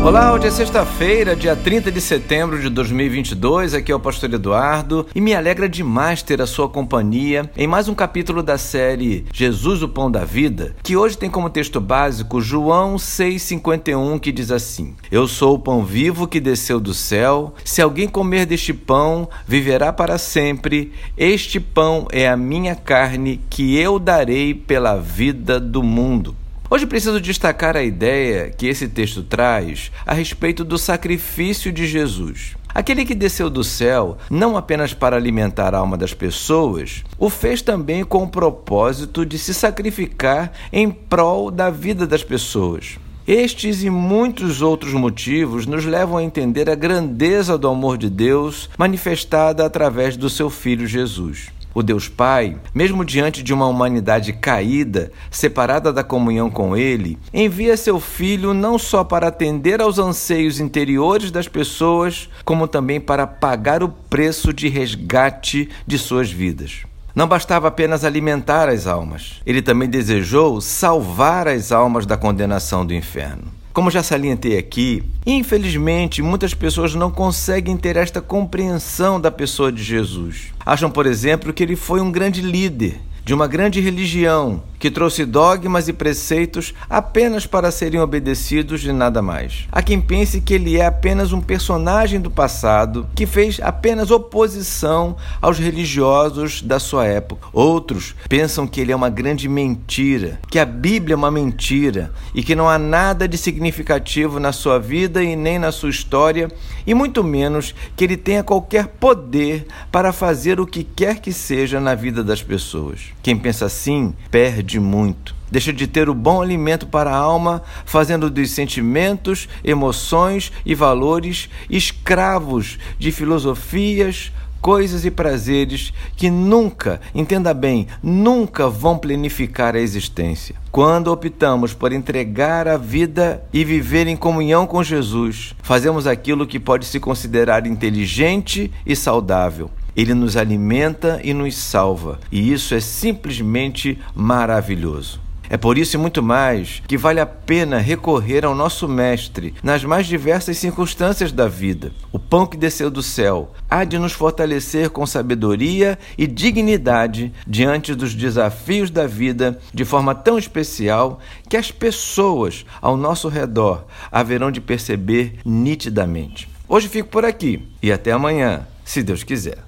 Olá, hoje é sexta-feira, dia 30 de setembro de 2022. Aqui é o Pastor Eduardo e me alegra demais ter a sua companhia em mais um capítulo da série Jesus, o Pão da Vida, que hoje tem como texto básico João 6,51, que diz assim: Eu sou o pão vivo que desceu do céu. Se alguém comer deste pão, viverá para sempre. Este pão é a minha carne que eu darei pela vida do mundo. Hoje preciso destacar a ideia que esse texto traz a respeito do sacrifício de Jesus. Aquele que desceu do céu, não apenas para alimentar a alma das pessoas, o fez também com o propósito de se sacrificar em prol da vida das pessoas. Estes e muitos outros motivos nos levam a entender a grandeza do amor de Deus manifestada através do seu Filho Jesus. O Deus Pai, mesmo diante de uma humanidade caída, separada da comunhão com Ele, envia seu Filho não só para atender aos anseios interiores das pessoas, como também para pagar o preço de resgate de suas vidas. Não bastava apenas alimentar as almas, ele também desejou salvar as almas da condenação do inferno. Como já salientei aqui, infelizmente muitas pessoas não conseguem ter esta compreensão da pessoa de Jesus. Acham, por exemplo, que ele foi um grande líder de uma grande religião que trouxe dogmas e preceitos apenas para serem obedecidos e nada mais. Há quem pense que ele é apenas um personagem do passado que fez apenas oposição aos religiosos da sua época. Outros pensam que ele é uma grande mentira, que a Bíblia é uma mentira e que não há nada de significativo na sua vida e nem na sua história, e muito menos que ele tenha qualquer poder para fazer o que quer que seja na vida das pessoas. Quem pensa assim perde muito. Deixa de ter o bom alimento para a alma, fazendo dos sentimentos, emoções e valores escravos de filosofias, coisas e prazeres que nunca, entenda bem, nunca vão planificar a existência. Quando optamos por entregar a vida e viver em comunhão com Jesus, fazemos aquilo que pode se considerar inteligente e saudável. Ele nos alimenta e nos salva, e isso é simplesmente maravilhoso. É por isso e muito mais que vale a pena recorrer ao nosso Mestre nas mais diversas circunstâncias da vida. O pão que desceu do céu há de nos fortalecer com sabedoria e dignidade diante dos desafios da vida de forma tão especial que as pessoas ao nosso redor haverão de perceber nitidamente. Hoje fico por aqui e até amanhã, se Deus quiser.